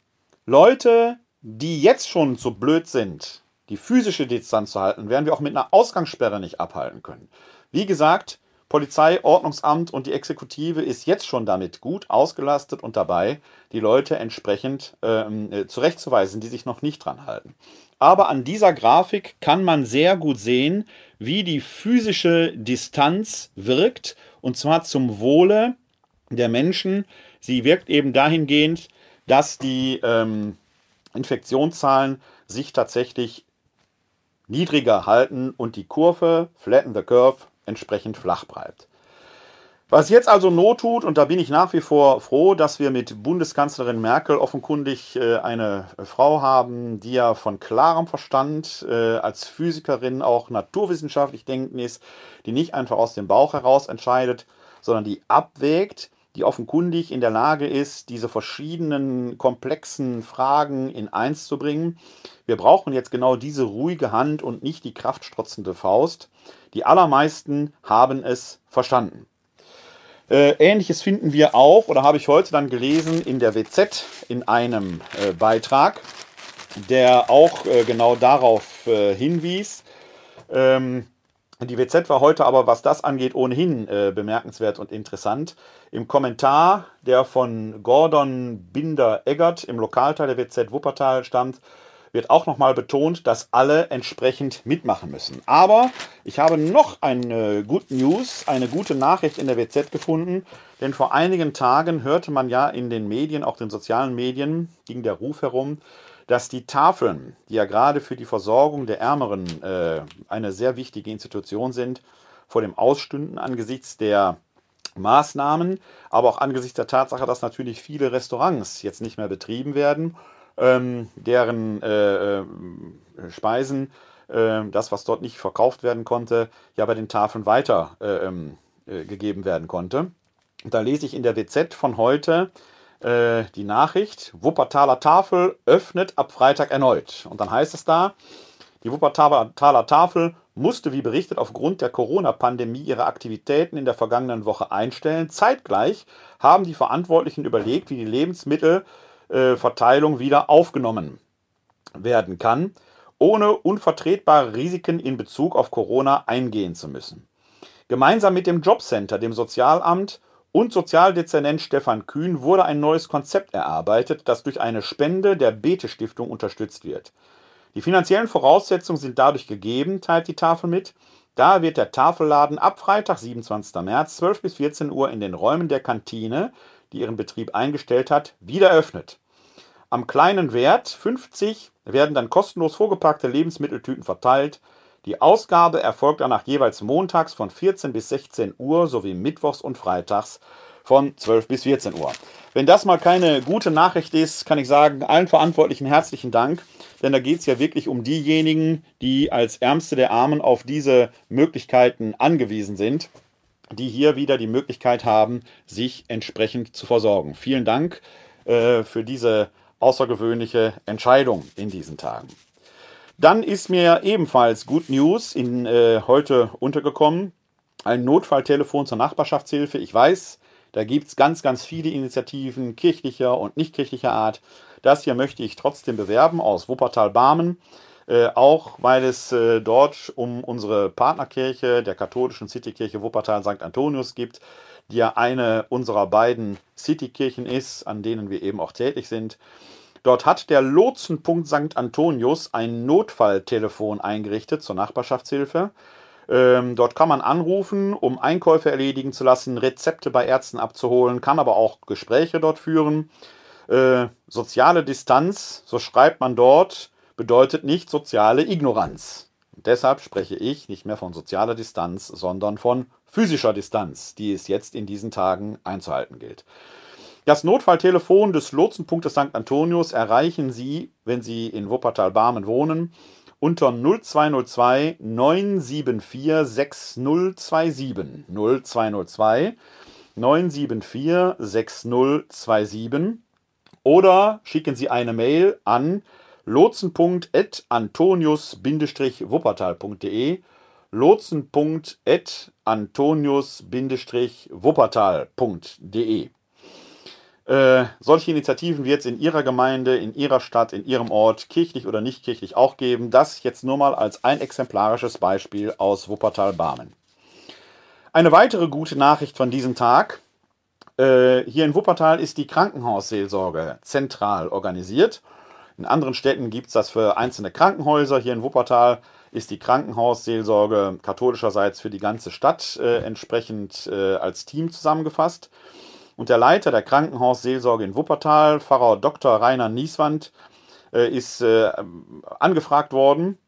Leute, die jetzt schon so blöd sind, die physische Distanz zu halten, werden wir auch mit einer Ausgangssperre nicht abhalten können. Wie gesagt, Polizei, Ordnungsamt und die Exekutive ist jetzt schon damit gut ausgelastet und dabei, die Leute entsprechend ähm, äh, zurechtzuweisen, die sich noch nicht dran halten. Aber an dieser Grafik kann man sehr gut sehen, wie die physische Distanz wirkt, und zwar zum Wohle der Menschen. Sie wirkt eben dahingehend, dass die ähm, Infektionszahlen sich tatsächlich niedriger halten und die Kurve, flatten the curve, entsprechend flach bleibt. Was jetzt also Not tut, und da bin ich nach wie vor froh, dass wir mit Bundeskanzlerin Merkel offenkundig äh, eine Frau haben, die ja von klarem Verstand äh, als Physikerin auch naturwissenschaftlich denken ist, die nicht einfach aus dem Bauch heraus entscheidet, sondern die abwägt, die offenkundig in der Lage ist, diese verschiedenen komplexen Fragen in eins zu bringen. Wir brauchen jetzt genau diese ruhige Hand und nicht die kraftstrotzende Faust. Die allermeisten haben es verstanden. Äh, Ähnliches finden wir auch, oder habe ich heute dann gelesen, in der WZ in einem äh, Beitrag, der auch äh, genau darauf hinwies. Die WZ war heute aber, was das angeht, ohnehin äh, bemerkenswert und interessant. Im Kommentar, der von Gordon Binder-Eggert im Lokalteil der WZ Wuppertal stammt, wird auch nochmal betont, dass alle entsprechend mitmachen müssen. Aber ich habe noch eine gute News, eine gute Nachricht in der WZ gefunden, denn vor einigen Tagen hörte man ja in den Medien, auch den sozialen Medien, ging der Ruf herum, dass die Tafeln, die ja gerade für die Versorgung der Ärmeren äh, eine sehr wichtige Institution sind, vor dem Ausstünden angesichts der Maßnahmen, aber auch angesichts der Tatsache, dass natürlich viele Restaurants jetzt nicht mehr betrieben werden ähm, deren äh, äh, Speisen, äh, das, was dort nicht verkauft werden konnte, ja bei den Tafeln weiter äh, ähm, äh, werden konnte. Da lese ich in der WZ von heute äh, die Nachricht, Wuppertaler Tafel öffnet ab Freitag erneut. Und dann heißt es da, die Wuppertaler Tafel musste, wie berichtet, aufgrund der Corona-Pandemie ihre Aktivitäten in der vergangenen Woche einstellen. Zeitgleich haben die Verantwortlichen überlegt, wie die Lebensmittel äh, wieder aufgenommen werden kann, ohne unvertretbare Risiken in Bezug auf Corona eingehen zu müssen. Gemeinsam mit dem Jobcenter, dem Sozialamt und Sozialdezernent Stefan Kühn wurde ein neues Konzept erarbeitet, das durch eine Spende der Bete Stiftung unterstützt wird. Die finanziellen Voraussetzungen sind dadurch gegeben, teilt die Tafel mit. Da wird der Tafelladen ab Freitag, 27. März, 12 bis 14 Uhr in den Räumen der Kantine die ihren Betrieb eingestellt hat, wieder eröffnet. Am kleinen Wert 50 werden dann kostenlos vorgepackte Lebensmitteltüten verteilt. Die Ausgabe erfolgt danach jeweils montags von 14 bis 16 Uhr sowie mittwochs und freitags von 12 bis 14 Uhr. Wenn das mal keine gute Nachricht ist, kann ich sagen, allen Verantwortlichen herzlichen Dank, denn da geht es ja wirklich um diejenigen, die als Ärmste der Armen auf diese Möglichkeiten angewiesen sind die hier wieder die Möglichkeit haben, sich entsprechend zu versorgen. Vielen Dank äh, für diese außergewöhnliche Entscheidung in diesen Tagen. Dann ist mir ebenfalls Good News in, äh, heute untergekommen. Ein Notfalltelefon zur Nachbarschaftshilfe. Ich weiß, da gibt es ganz, ganz viele Initiativen kirchlicher und nicht kirchlicher Art. Das hier möchte ich trotzdem bewerben aus Wuppertal-Barmen. Äh, auch weil es äh, dort um unsere Partnerkirche der katholischen Citykirche Wuppertal St. Antonius gibt, die ja eine unserer beiden Citykirchen ist, an denen wir eben auch tätig sind. Dort hat der Lotsenpunkt St. Antonius ein Notfalltelefon eingerichtet zur Nachbarschaftshilfe. Ähm, dort kann man anrufen, um Einkäufe erledigen zu lassen, Rezepte bei Ärzten abzuholen, kann aber auch Gespräche dort führen. Äh, soziale Distanz, so schreibt man dort, bedeutet nicht soziale Ignoranz. Und deshalb spreche ich nicht mehr von sozialer Distanz, sondern von physischer Distanz, die es jetzt in diesen Tagen einzuhalten gilt. Das Notfalltelefon des Lotsenpunktes St. Antonius erreichen Sie, wenn Sie in Wuppertal-Barmen wohnen, unter 0202 974 6027. 0202 974 6027. Oder schicken Sie eine Mail an lotsen.antonius-wuppertal.de lotsen.antonius-wuppertal.de äh, solche Initiativen wird es in Ihrer Gemeinde, in Ihrer Stadt, in Ihrem Ort, kirchlich oder nicht kirchlich auch geben. Das jetzt nur mal als ein exemplarisches Beispiel aus Wuppertal-Barmen. Eine weitere gute Nachricht von diesem Tag. Äh, hier in Wuppertal ist die Krankenhausseelsorge zentral organisiert. In anderen Städten gibt es das für einzelne Krankenhäuser. Hier in Wuppertal ist die Krankenhausseelsorge katholischerseits für die ganze Stadt äh, entsprechend äh, als Team zusammengefasst. Und der Leiter der Krankenhausseelsorge in Wuppertal, Pfarrer Dr. Rainer Nieswand, äh, ist äh, angefragt worden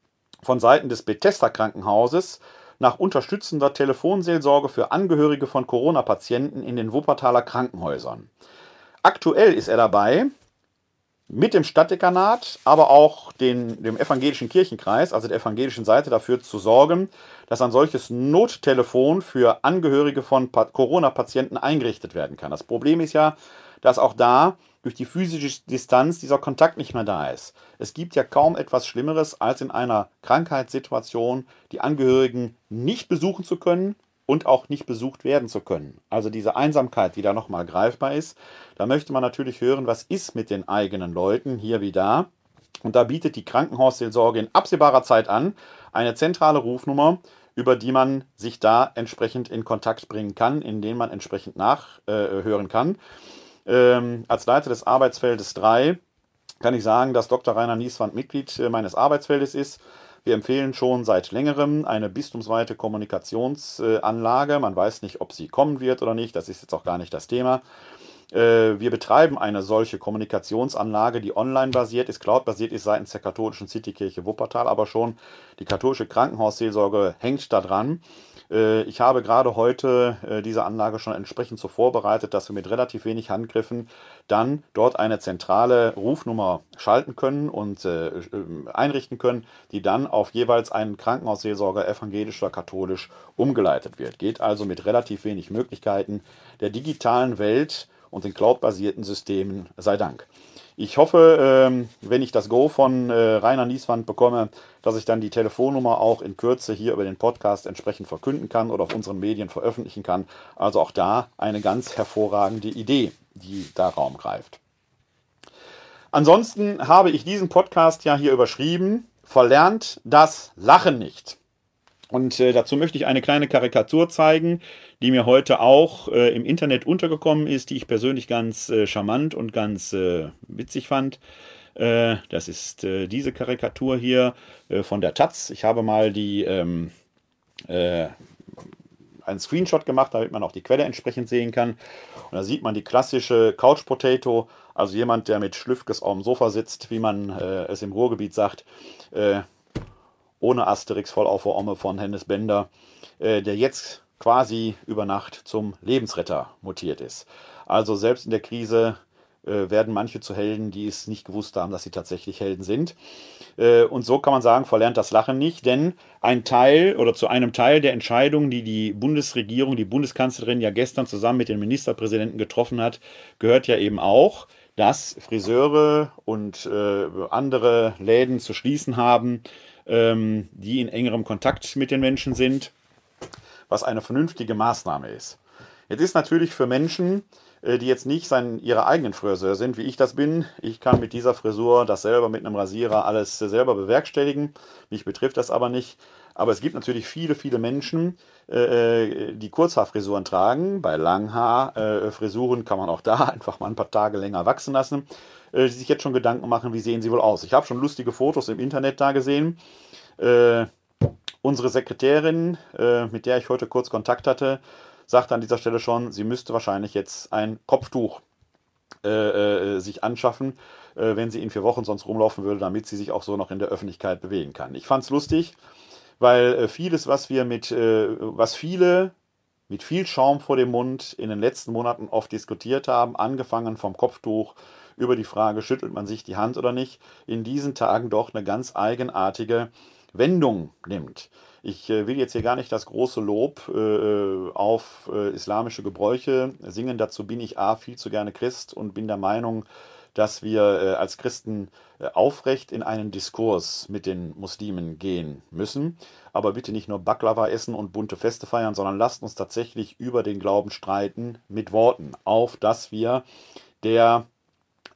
von Seiten des Bethesda Krankenhauses, nach unterstützender Telefonseelsorge für Angehörige von Corona-Patienten in den Wuppertaler Krankenhäusern. Aktuell ist er dabei, mit dem Stadtdekanat, aber auch den, dem evangelischen Kirchenkreis, also der evangelischen Seite, dafür zu sorgen, dass ein solches Nottelefon für Angehörige von Corona-Patienten eingerichtet werden kann. Das Problem ist ja, dass auch da durch die physische Distanz dieser Kontakt nicht mehr da ist. Es gibt ja kaum etwas Schlimmeres, als in einer Krankheitssituation die Angehörigen nicht besuchen zu können und auch nicht besucht werden zu können. Also diese Einsamkeit, die da nochmal greifbar ist. Da möchte man natürlich hören, was ist mit den eigenen Leuten hier wie da. Und da bietet die Krankenhausseelsorge in absehbarer Zeit an, eine zentrale Rufnummer, über die man sich da entsprechend in Kontakt bringen kann, in denen man entsprechend nachhören äh, kann. Ähm, als Leiter des Arbeitsfeldes 3 kann ich sagen, dass Dr. Rainer Nieswand Mitglied äh, meines Arbeitsfeldes ist. Wir empfehlen schon seit längerem eine bistumsweite Kommunikationsanlage. Man weiß nicht, ob sie kommen wird oder nicht. Das ist jetzt auch gar nicht das Thema. Äh, wir betreiben eine solche Kommunikationsanlage, die online basiert ist, cloud-basiert ist seitens der katholischen Citykirche Wuppertal, aber schon die katholische Krankenhausseelsorge hängt da dran. Äh, ich habe gerade heute äh, diese Anlage schon entsprechend so vorbereitet, dass wir mit relativ wenig Handgriffen dann dort eine zentrale Rufnummer schalten können und einrichten können, die dann auf jeweils einen Krankenhausseelsorger evangelisch oder katholisch umgeleitet wird. Geht also mit relativ wenig Möglichkeiten der digitalen Welt und den cloud-basierten Systemen sei Dank. Ich hoffe, ähm, wenn ich das Go von äh, Rainer Nieswand bekomme, dass ich dann die Telefonnummer auch in Kürze hier über den Podcast entsprechend verkünden kann oder auf unseren Medien veröffentlichen kann. Also auch da eine ganz hervorragende Idee, die da Raum greift. Ansonsten habe ich diesen Podcast ja hier überschrieben, verlernt das Lachen nicht. Und äh, dazu möchte ich eine kleine Karikatur zeigen, die mir heute auch äh, im Internet untergekommen ist, die ich persönlich ganz äh, charmant und ganz äh, witzig fand. Äh, das ist äh, diese Karikatur hier von der Taz. Ich habe mal die ähm, einen Screenshot gemacht, damit man auch die Quelle entsprechend sehen kann. Und da sieht man die klassische Couch Potato, also jemand, der mit Schlüffkes auf dem Sofa sitzt, wie man es im Ruhrgebiet sagt ohne Asterix voll auf der Omme von Hennes Bender, äh, der jetzt quasi über Nacht zum Lebensretter mutiert ist. Also selbst in der Krise äh, werden manche zu Helden, die es nicht gewusst haben, dass sie tatsächlich Helden sind. Äh, und so kann man sagen, verlernt das Lachen nicht, denn ein Teil oder zu einem Teil der Entscheidungen, die die Bundesregierung, die Bundeskanzlerin ja gestern zusammen mit den Ministerpräsidenten getroffen hat, gehört ja eben auch, dass Friseure und äh, andere Läden zu schließen haben, ähm, die in engerem Kontakt mit den Menschen sind, was eine vernünftige Maßnahme ist. Jetzt ist natürlich für Menschen, äh, die jetzt nicht sein, ihre eigenen Friseur sind, wie ich das bin. Ich kann mit dieser Frisur das selber mit einem Rasierer alles selber bewerkstelligen. Mich betrifft das aber nicht. Aber es gibt natürlich viele, viele Menschen, äh, die Kurzhaarfrisuren tragen. Bei Langhaarfrisuren kann man auch da *laughs* einfach mal ein paar Tage länger wachsen lassen. Äh, die sich jetzt schon Gedanken machen, wie sehen sie wohl aus. Ich habe schon lustige Fotos im Internet da gesehen. Äh, unsere Sekretärin, äh, mit der ich heute kurz Kontakt hatte, sagte an dieser Stelle schon, sie müsste wahrscheinlich jetzt ein Kopftuch äh, äh, sich anschaffen, äh, wenn sie in vier Wochen sonst rumlaufen würde, damit sie sich auch so noch in der Öffentlichkeit bewegen kann. Ich fand es lustig, weil vieles, was wir mit, was viele mit viel Schaum vor dem Mund in den letzten Monaten oft diskutiert haben, angefangen vom Kopftuch über die Frage, schüttelt man sich die Hand oder nicht, in diesen Tagen doch eine ganz eigenartige Wendung nimmt. Ich äh, will jetzt hier gar nicht das große Lob äh, auf äh, islamische Gebräuche singen. Dazu bin ich A viel zu gerne Christ und bin der Meinung, dass wir äh, als Christen äh, aufrecht in einen Diskurs mit den Muslimen gehen müssen. Aber bitte nicht nur Baklava essen und bunte Feste feiern, sondern lasst uns tatsächlich über den Glauben streiten mit Worten, auf dass wir der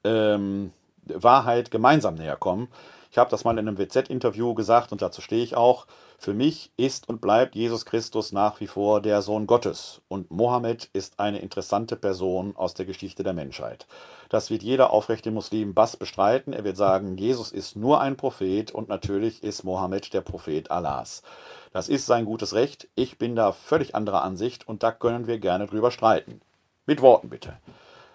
ähm, Wahrheit gemeinsam näher kommen. Ich habe das mal in einem WZ-Interview gesagt und dazu stehe ich auch. Für mich ist und bleibt Jesus Christus nach wie vor der Sohn Gottes und Mohammed ist eine interessante Person aus der Geschichte der Menschheit. Das wird jeder aufrechte Muslim Bass bestreiten. Er wird sagen, Jesus ist nur ein Prophet und natürlich ist Mohammed der Prophet Allahs. Das ist sein gutes Recht. Ich bin da völlig anderer Ansicht und da können wir gerne drüber streiten. Mit Worten bitte.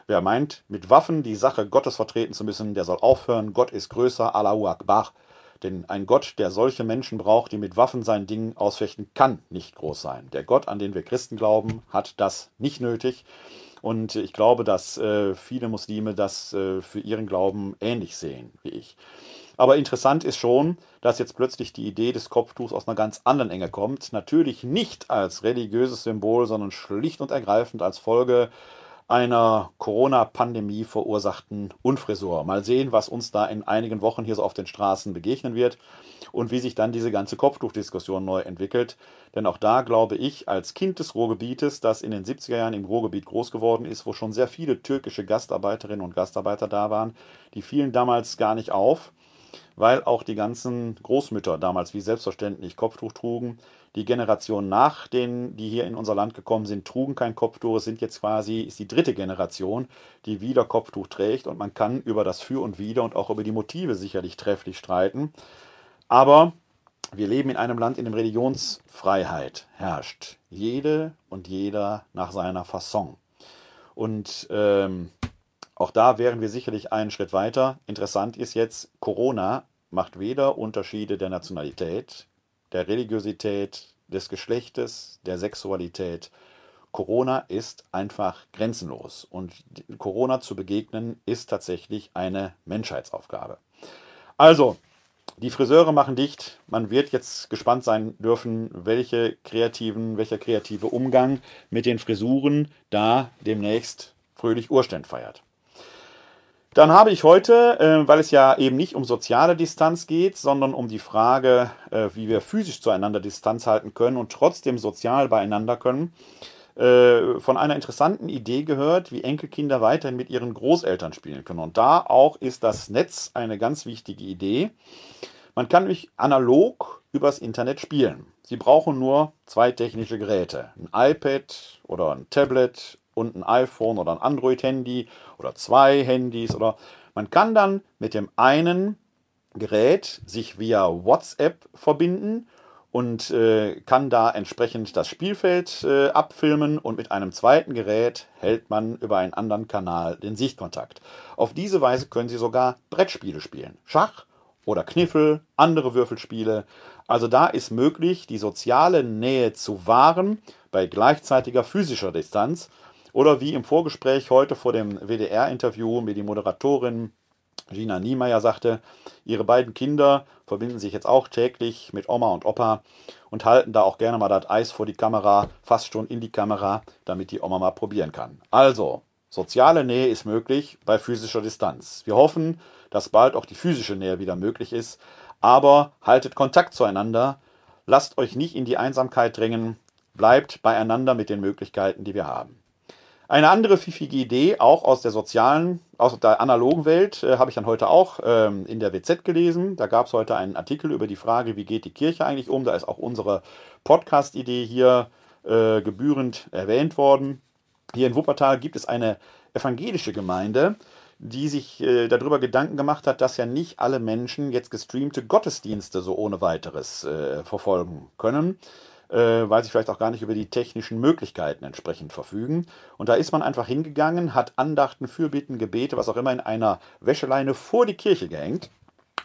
Wer meint, mit Waffen die Sache Gottes vertreten zu müssen, der soll aufhören. Gott ist größer, Allahu Akbar. Denn ein Gott, der solche Menschen braucht, die mit Waffen sein Ding ausfechten, kann nicht groß sein. Der Gott, an den wir Christen glauben, hat das nicht nötig. Und ich glaube, dass äh, viele Muslime das äh, für ihren Glauben ähnlich sehen wie ich. Aber interessant ist schon, dass jetzt plötzlich die Idee des Kopftuchs aus einer ganz anderen Enge kommt. Natürlich nicht als religiöses Symbol, sondern schlicht und ergreifend als Folge einer Corona-Pandemie verursachten Unfrisur. Mal sehen, was uns da in einigen Wochen hier so auf den Straßen begegnen wird und wie sich dann diese ganze Kopftuchdiskussion neu entwickelt. Denn auch da glaube ich, als Kind des Ruhrgebietes, das in den 70er Jahren im Ruhrgebiet groß geworden ist, wo schon sehr viele türkische Gastarbeiterinnen und Gastarbeiter da waren, die fielen damals gar nicht auf weil auch die ganzen Großmütter damals wie selbstverständlich Kopftuch trugen. Die Generation nach denen, die hier in unser Land gekommen sind, trugen kein Kopftuch. Es sind jetzt quasi, ist die dritte Generation, die wieder Kopftuch trägt. Und man kann über das Für und Wider und auch über die Motive sicherlich trefflich streiten. Aber wir leben in einem Land, in dem Religionsfreiheit herrscht. Jede und jeder nach seiner Fasson. Und ähm, auch da wären wir sicherlich einen Schritt weiter. Interessant ist jetzt, Corona macht weder Unterschiede der Nationalität, der Religiosität, des Geschlechtes, der Sexualität. Corona ist einfach grenzenlos und Corona zu begegnen ist tatsächlich eine Menschheitsaufgabe. Also, die Friseure machen dicht. Man wird jetzt gespannt sein dürfen, welche kreativen, welcher kreative Umgang mit den Frisuren da demnächst fröhlich Urständ feiert. Dann habe ich heute, äh, weil es ja eben nicht um soziale Distanz geht, sondern um die Frage, äh, wie wir physisch zueinander Distanz halten können und trotzdem sozial beieinander können, äh, von einer interessanten Idee gehört, wie Enkelkinder weiterhin mit ihren Großeltern spielen können. Und da auch ist das Netz eine ganz wichtige Idee. Man kann nämlich analog übers Internet spielen. Sie brauchen nur zwei technische Geräte, ein iPad oder ein Tablet und ein iPhone oder ein Android-Handy oder zwei Handys oder man kann dann mit dem einen Gerät sich via WhatsApp verbinden und äh, kann da entsprechend das Spielfeld äh, abfilmen und mit einem zweiten Gerät hält man über einen anderen Kanal den Sichtkontakt. Auf diese Weise können Sie sogar Brettspiele spielen. Schach oder Kniffel, andere Würfelspiele. Also da ist möglich, die soziale Nähe zu wahren bei gleichzeitiger physischer Distanz oder wie im Vorgespräch heute vor dem WDR-Interview mir die Moderatorin Gina Niemeyer sagte, ihre beiden Kinder verbinden sich jetzt auch täglich mit Oma und Opa und halten da auch gerne mal das Eis vor die Kamera, fast schon in die Kamera, damit die Oma mal probieren kann. Also, soziale Nähe ist möglich bei physischer Distanz. Wir hoffen, dass bald auch die physische Nähe wieder möglich ist, aber haltet Kontakt zueinander, lasst euch nicht in die Einsamkeit drängen, bleibt beieinander mit den Möglichkeiten, die wir haben. Eine andere pfiffige Idee, auch aus der sozialen, aus der analogen Welt, äh, habe ich dann heute auch ähm, in der WZ gelesen. Da gab es heute einen Artikel über die Frage, wie geht die Kirche eigentlich um. Da ist auch unsere Podcast-Idee hier äh, gebührend erwähnt worden. Hier in Wuppertal gibt es eine evangelische Gemeinde, die sich äh, darüber Gedanken gemacht hat, dass ja nicht alle Menschen jetzt gestreamte Gottesdienste so ohne weiteres äh, verfolgen können weil sie vielleicht auch gar nicht über die technischen Möglichkeiten entsprechend verfügen. Und da ist man einfach hingegangen, hat Andachten, Fürbitten, Gebete, was auch immer in einer Wäscheleine vor die Kirche gehängt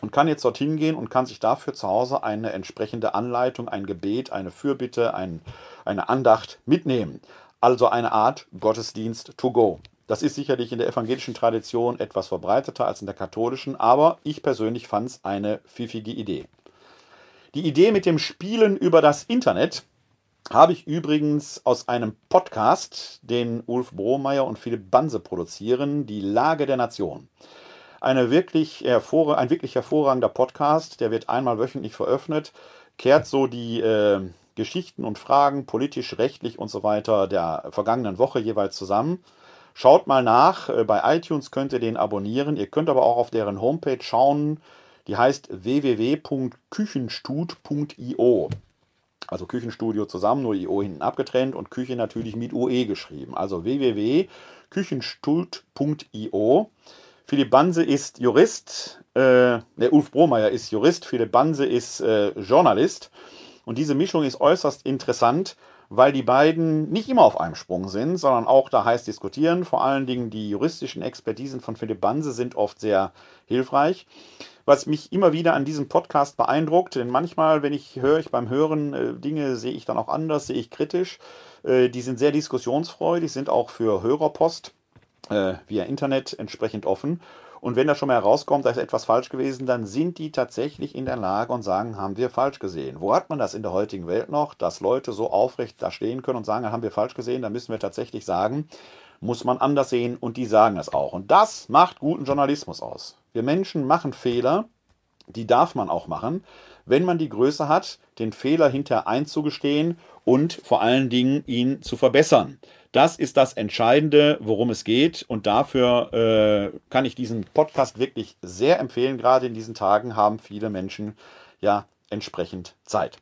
und kann jetzt dorthin gehen und kann sich dafür zu Hause eine entsprechende Anleitung, ein Gebet, eine Fürbitte, ein, eine Andacht mitnehmen. Also eine Art Gottesdienst to go. Das ist sicherlich in der evangelischen Tradition etwas verbreiteter als in der katholischen, aber ich persönlich fand es eine pfiffige Idee. Die Idee mit dem Spielen über das Internet habe ich übrigens aus einem Podcast, den Ulf Bromeyer und Philipp Banse produzieren, Die Lage der Nation. Eine wirklich ein wirklich hervorragender Podcast, der wird einmal wöchentlich veröffentlicht, kehrt so die äh, Geschichten und Fragen, politisch, rechtlich und so weiter der vergangenen Woche jeweils zusammen. Schaut mal nach, äh, bei iTunes könnt ihr den abonnieren. Ihr könnt aber auch auf deren Homepage schauen, die heißt www.küchenstud.io. Also Küchenstudio zusammen, nur IO hinten abgetrennt und Küche natürlich mit UE geschrieben. Also www.küchenstult.io. Philipp Banse ist Jurist, äh, der Ulf Bromeyer ist Jurist, Philipp Banse ist äh, Journalist. Und diese Mischung ist äußerst interessant, weil die beiden nicht immer auf einem Sprung sind, sondern auch da heiß diskutieren. Vor allen Dingen die juristischen Expertisen von Philipp Banse sind oft sehr hilfreich. Was mich immer wieder an diesem Podcast beeindruckt, denn manchmal, wenn ich höre, ich beim Hören äh, Dinge sehe ich dann auch anders, sehe ich kritisch. Äh, die sind sehr diskussionsfreudig, sind auch für Hörerpost äh, via Internet entsprechend offen. Und wenn da schon mal herauskommt, da ist etwas falsch gewesen, dann sind die tatsächlich in der Lage und sagen, haben wir falsch gesehen. Wo hat man das in der heutigen Welt noch, dass Leute so aufrecht da stehen können und sagen, haben wir falsch gesehen, dann müssen wir tatsächlich sagen, muss man anders sehen und die sagen es auch. Und das macht guten Journalismus aus. Wir Menschen machen Fehler, die darf man auch machen, wenn man die Größe hat, den Fehler hinterher einzugestehen und vor allen Dingen ihn zu verbessern. Das ist das Entscheidende, worum es geht. Und dafür äh, kann ich diesen Podcast wirklich sehr empfehlen. Gerade in diesen Tagen haben viele Menschen ja entsprechend Zeit.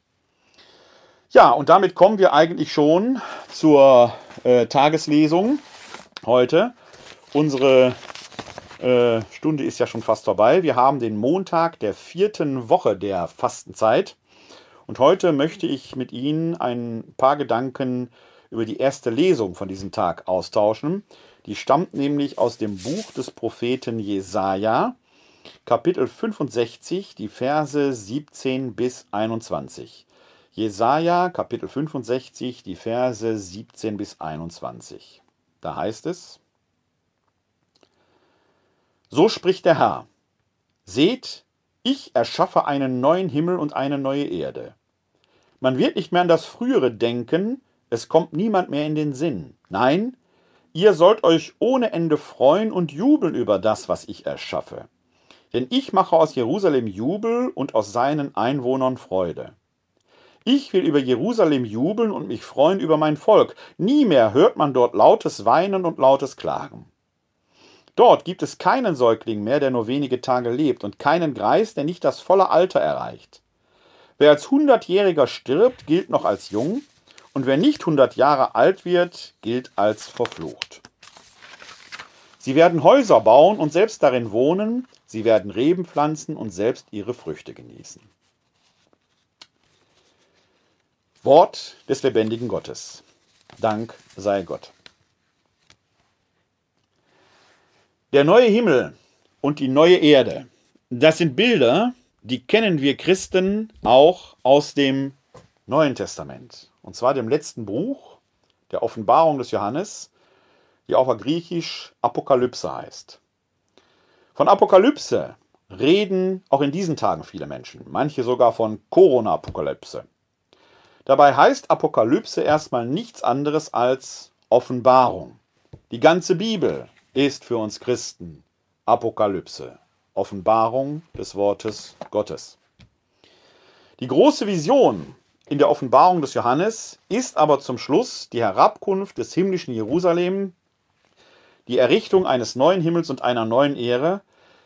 Ja, und damit kommen wir eigentlich schon zur äh, Tageslesung heute. Unsere äh, Stunde ist ja schon fast vorbei. Wir haben den Montag der vierten Woche der Fastenzeit. Und heute möchte ich mit Ihnen ein paar Gedanken über die erste Lesung von diesem Tag austauschen. Die stammt nämlich aus dem Buch des Propheten Jesaja, Kapitel 65, die Verse 17 bis 21. Jesaja, Kapitel 65, die Verse 17 bis 21. Da heißt es: So spricht der Herr: Seht, ich erschaffe einen neuen Himmel und eine neue Erde. Man wird nicht mehr an das Frühere denken, es kommt niemand mehr in den Sinn. Nein, ihr sollt euch ohne Ende freuen und jubeln über das, was ich erschaffe. Denn ich mache aus Jerusalem Jubel und aus seinen Einwohnern Freude. Ich will über Jerusalem jubeln und mich freuen über mein Volk. Nie mehr hört man dort lautes Weinen und lautes Klagen. Dort gibt es keinen Säugling mehr, der nur wenige Tage lebt, und keinen Greis, der nicht das volle Alter erreicht. Wer als Hundertjähriger stirbt, gilt noch als jung, und wer nicht 100 Jahre alt wird, gilt als verflucht. Sie werden Häuser bauen und selbst darin wohnen, sie werden Reben pflanzen und selbst ihre Früchte genießen. Wort des lebendigen Gottes. Dank sei Gott. Der neue Himmel und die neue Erde, das sind Bilder, die kennen wir Christen auch aus dem Neuen Testament und zwar dem letzten Buch der Offenbarung des Johannes, die auch griechisch Apokalypse heißt. Von Apokalypse reden auch in diesen Tagen viele Menschen, manche sogar von Corona-Apokalypse. Dabei heißt Apokalypse erstmal nichts anderes als Offenbarung. Die ganze Bibel ist für uns Christen Apokalypse, Offenbarung des Wortes Gottes. Die große Vision in der Offenbarung des Johannes ist aber zum Schluss die Herabkunft des himmlischen Jerusalem, die Errichtung eines neuen Himmels und einer neuen Ehre,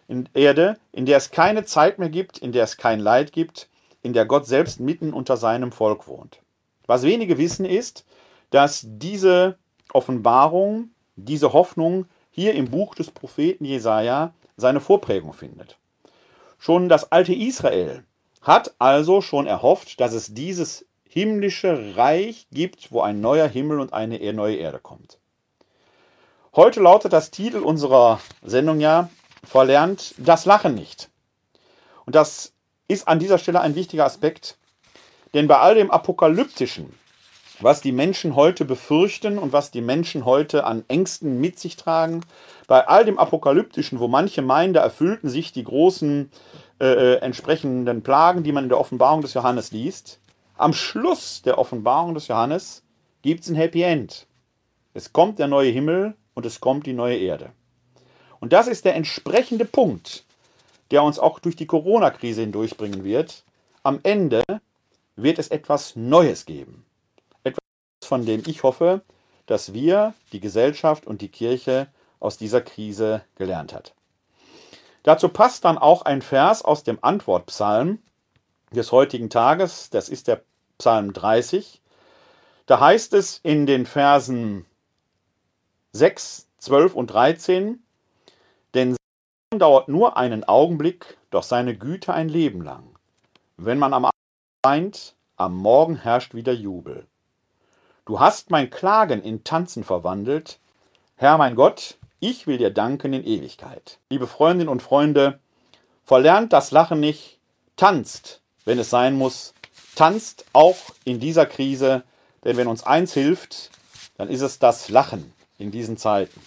in Erde, in der es keine Zeit mehr gibt, in der es kein Leid gibt, in der Gott selbst mitten unter seinem Volk wohnt. Was wenige wissen ist, dass diese Offenbarung, diese Hoffnung hier im Buch des Propheten Jesaja seine Vorprägung findet. Schon das alte Israel hat also schon erhofft, dass es dieses himmlische Reich gibt, wo ein neuer Himmel und eine neue Erde kommt. Heute lautet das Titel unserer Sendung ja, verlernt das Lachen nicht. Und das ist an dieser Stelle ein wichtiger Aspekt, denn bei all dem Apokalyptischen, was die Menschen heute befürchten und was die Menschen heute an Ängsten mit sich tragen, bei all dem Apokalyptischen, wo manche meinen, da erfüllten sich die großen äh, äh, entsprechenden Plagen, die man in der Offenbarung des Johannes liest. Am Schluss der Offenbarung des Johannes gibt es ein Happy End. Es kommt der neue Himmel und es kommt die neue Erde. Und das ist der entsprechende Punkt, der uns auch durch die Corona-Krise hindurchbringen wird. Am Ende wird es etwas Neues geben. Etwas, von dem ich hoffe, dass wir, die Gesellschaft und die Kirche aus dieser Krise gelernt hat. Dazu passt dann auch ein Vers aus dem Antwortpsalm des heutigen Tages, das ist der Psalm 30. Da heißt es in den Versen 6, 12 und 13, denn sein dauert nur einen Augenblick, doch seine Güte ein Leben lang. Wenn man am Abend weint, am Morgen herrscht wieder Jubel. Du hast mein Klagen in Tanzen verwandelt. Herr mein Gott, ich will dir danken in Ewigkeit. Liebe Freundinnen und Freunde, verlernt das Lachen nicht, tanzt, wenn es sein muss, tanzt auch in dieser Krise, denn wenn uns eins hilft, dann ist es das Lachen in diesen Zeiten.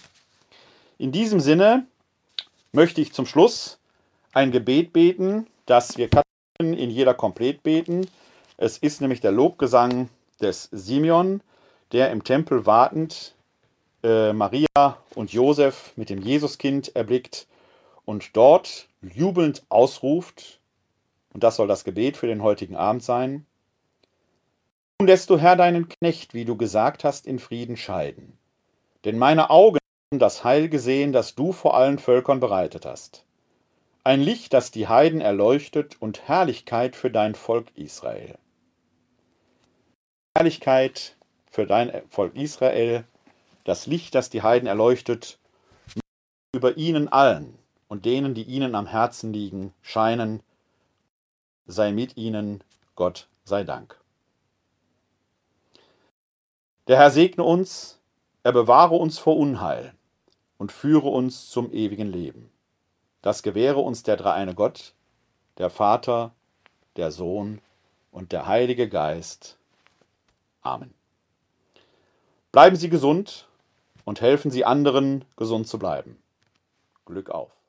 In diesem Sinne möchte ich zum Schluss ein Gebet beten, das wir in jeder Komplett beten. Es ist nämlich der Lobgesang des Simeon, der im Tempel wartend äh, Maria und Josef mit dem Jesuskind erblickt und dort jubelnd ausruft, und das soll das Gebet für den heutigen Abend sein, nun lässt du Herr deinen Knecht, wie du gesagt hast, in Frieden scheiden. Denn meine Augen haben das Heil gesehen, das du vor allen Völkern bereitet hast. Ein Licht, das die Heiden erleuchtet und Herrlichkeit für dein Volk Israel. Herrlichkeit für dein Volk Israel, das Licht, das die Heiden erleuchtet, über ihnen allen und denen, die ihnen am Herzen liegen, scheinen, sei mit ihnen, Gott sei Dank. Der Herr segne uns, er bewahre uns vor Unheil und führe uns zum ewigen Leben. Das gewähre uns der dreieine Gott, der Vater, der Sohn und der Heilige Geist. Amen. Bleiben Sie gesund und helfen Sie anderen, gesund zu bleiben. Glück auf.